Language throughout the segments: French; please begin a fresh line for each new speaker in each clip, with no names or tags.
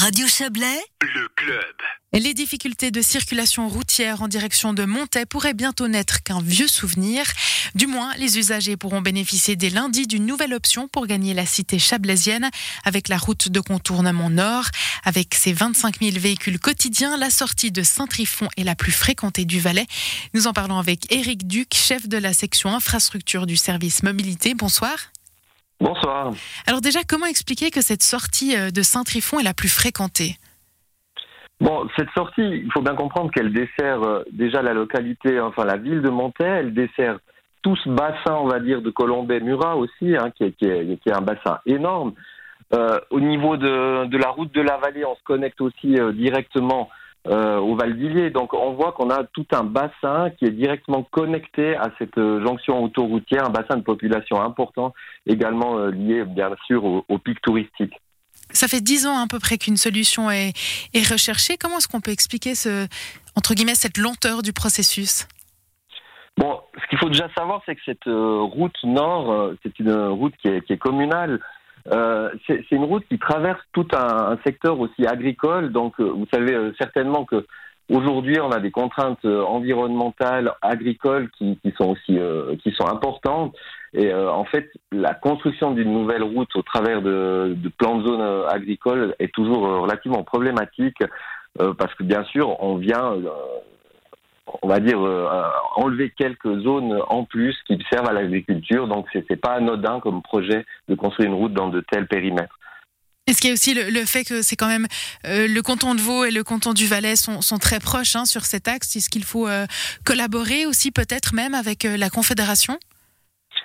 Radio Chablais,
le club.
Les difficultés de circulation routière en direction de Montaix pourraient bientôt n'être qu'un vieux souvenir. Du moins, les usagers pourront bénéficier dès lundi d'une nouvelle option pour gagner la cité chablaisienne avec la route de contournement nord. Avec ses 25 000 véhicules quotidiens, la sortie de Saint-Trifon est la plus fréquentée du Valais. Nous en parlons avec Éric Duc, chef de la section infrastructure du service mobilité. Bonsoir.
Bonsoir.
Alors déjà, comment expliquer que cette sortie euh, de Saint-Trifon est la plus fréquentée?
Bon, cette sortie, il faut bien comprendre qu'elle dessert euh, déjà la localité, enfin la ville de Montaix, elle dessert tout ce bassin, on va dire, de Colombay-Murat aussi, hein, qui, est, qui, est, un bassin énorme. Euh, au niveau de, de, la route de la vallée, on se connecte aussi directement euh, au Val d'Illier. Donc on voit qu'on a tout un bassin qui est directement connecté à cette euh, jonction autoroutière, un bassin de population important, également euh, lié bien sûr au, pic touristique.
Ça fait dix ans à peu près qu'une solution est, est recherchée. Comment est-ce qu'on peut expliquer ce, entre guillemets, cette lenteur du processus?
Bon, ce qu'il faut déjà savoir, c'est que cette route nord, c'est une route qui est, qui est communale. Euh, c'est une route qui traverse tout un, secteur aussi agricole. Donc, euh, vous savez euh, certainement que aujourd'hui, on a des contraintes environnementales, agricoles qui, sont aussi qui sont importantes. Et en fait, la construction d'une nouvelle route au travers de, de plans de zone agricole est toujours relativement problématique parce que bien sûr, on vient on va dire, euh, enlever quelques zones en plus qui servent à l'agriculture. Donc, ce n'est pas anodin comme projet de construire une route dans de tels périmètres.
Est-ce qu'il y a aussi le, fait que c'est quand même euh, le canton de Vaud et le canton du Valais sont, très proches hein, sur cet axe? Est-ce qu'il faut euh, collaborer aussi peut-être même avec la Confédération?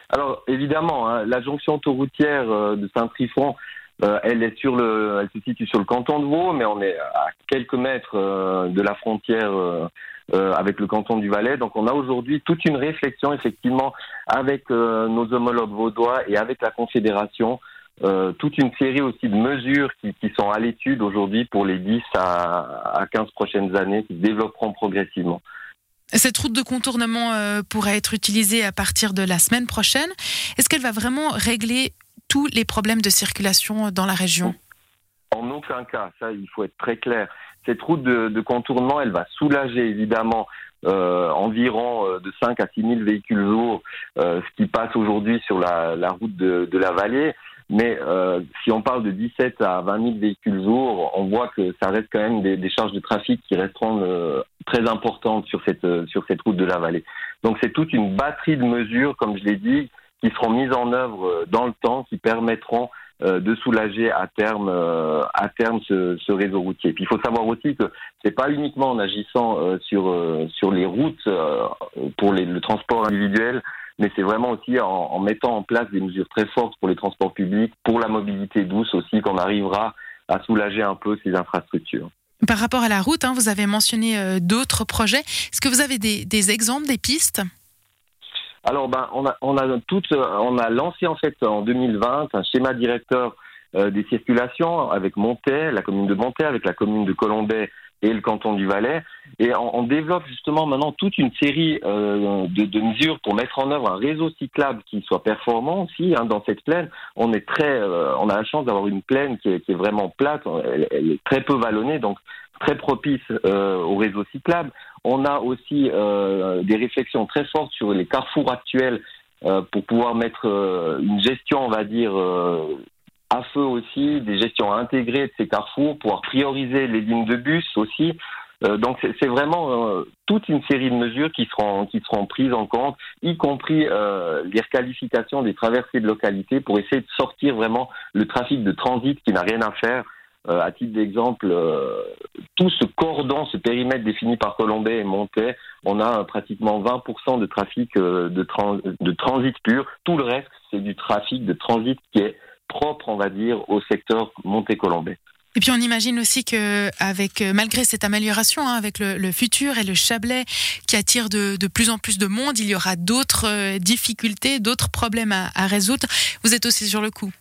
Alors évidemment, hein, la jonction autoroutière de Saint-Trifon, elle est sur le, elle se situe sur le canton de Vaud, mais on est à quelques mètres de la frontière euh, avec le canton du Valais. Donc on a aujourd'hui toute une réflexion effectivement avec euh, nos homologues vaudois et avec la Confédération. Euh, toute une série aussi de mesures qui, qui sont à l'étude aujourd'hui pour les 10 à, à 15 prochaines années qui se développeront progressivement.
Cette route de contournement euh, pourrait être utilisée à partir de la semaine prochaine. Est-ce qu'elle va vraiment régler tous les problèmes de circulation dans la région?
En aucun cas, ça il faut être très clair cette route de, contournement, elle va soulager évidemment euh, environ euh, de 5 à 6 000 véhicules lourds, euh, ce qui passe aujourd'hui sur la, route de, la vallée. Mais si on parle de 17 à 20 000 véhicules lourds, on voit que ça reste quand même des, charges de trafic qui resteront très importantes sur cette, sur cette route de la vallée. Donc c'est toute une batterie de mesures, comme je l'ai dit, qui seront mises en œuvre dans le temps, qui permettront de soulager à terme, euh, à terme ce, réseau routier. Puis il faut savoir aussi que c'est pas uniquement en agissant euh, sur sur les routes pour le transport individuel, mais c'est vraiment aussi en, mettant en place des mesures très fortes pour les transports publics, pour la mobilité douce aussi, qu'on arrivera à soulager un peu ces infrastructures.
Par rapport à la route, hein, vous avez mentionné d'autres projets. Est-ce que vous avez des exemples, des pistes?
Alors, ben, on a, on a on a lancé en fait en 2020 un schéma directeur euh, des circulations avec Montaix, la commune de Montaix, avec la commune de Colombay et le canton du Valais. Et on, développe justement maintenant toute une série euh, de, de, mesures pour mettre en œuvre un réseau cyclable qui soit performant aussi hein, dans cette plaine. On est très, euh, on a la chance d'avoir une plaine qui est, qui est vraiment plate, elle, elle, est très peu vallonnée, donc très propice euh, au réseau cyclable. On a aussi euh, des réflexions très fortes sur les carrefours actuels euh, pour pouvoir mettre une gestion, on va dire, à feu aussi, des gestions intégrées de ces carrefours, pouvoir prioriser les lignes de bus aussi. donc c'est vraiment toute une série de mesures qui seront qui seront prises en compte, y compris les requalifications des traversées de localité pour essayer de sortir vraiment le trafic de transit qui n'a rien à faire euh, à titre d'exemple, euh, tout ce cordon, ce périmètre défini par Colombay et Montais, on a pratiquement 20% de trafic euh, de, de transit pur. Tout le reste, c'est du trafic de transit qui est propre, on va dire, au secteur Montais-Colombay.
Et puis on imagine aussi que, avec malgré cette amélioration, hein, avec le, futur et le Chablais qui attire de, de, plus en plus de monde, il y aura d'autres difficultés, d'autres problèmes à, à, résoudre. Vous êtes aussi sur le coup.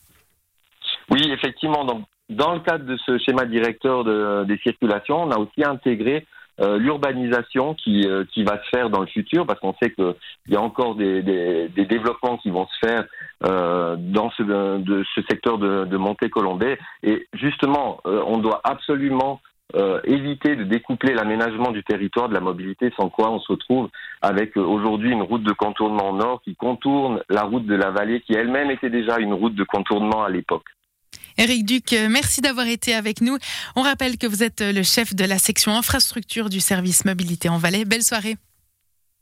Oui, effectivement. Donc dans le cadre de ce schéma directeur de, des circulations, on a aussi intégré l'urbanisation qui, qui va se faire dans le futur, parce qu'on sait qu'il y a encore des, des, des, développements qui vont se faire dans ce, de, ce secteur de, de Monté-Colombais. Et justement, on doit absolument euh, éviter de découpler l'aménagement du territoire de la mobilité, sans quoi on se retrouve avec euh, aujourd'hui une route de contournement nord qui contourne la route de la vallée, qui elle-même était déjà une route de contournement à l'époque.
Éric Duc, merci d'avoir été avec nous. On rappelle que vous êtes le chef de la section infrastructure du service mobilité en Valais. Belle soirée.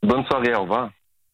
Bonne soirée, au revoir.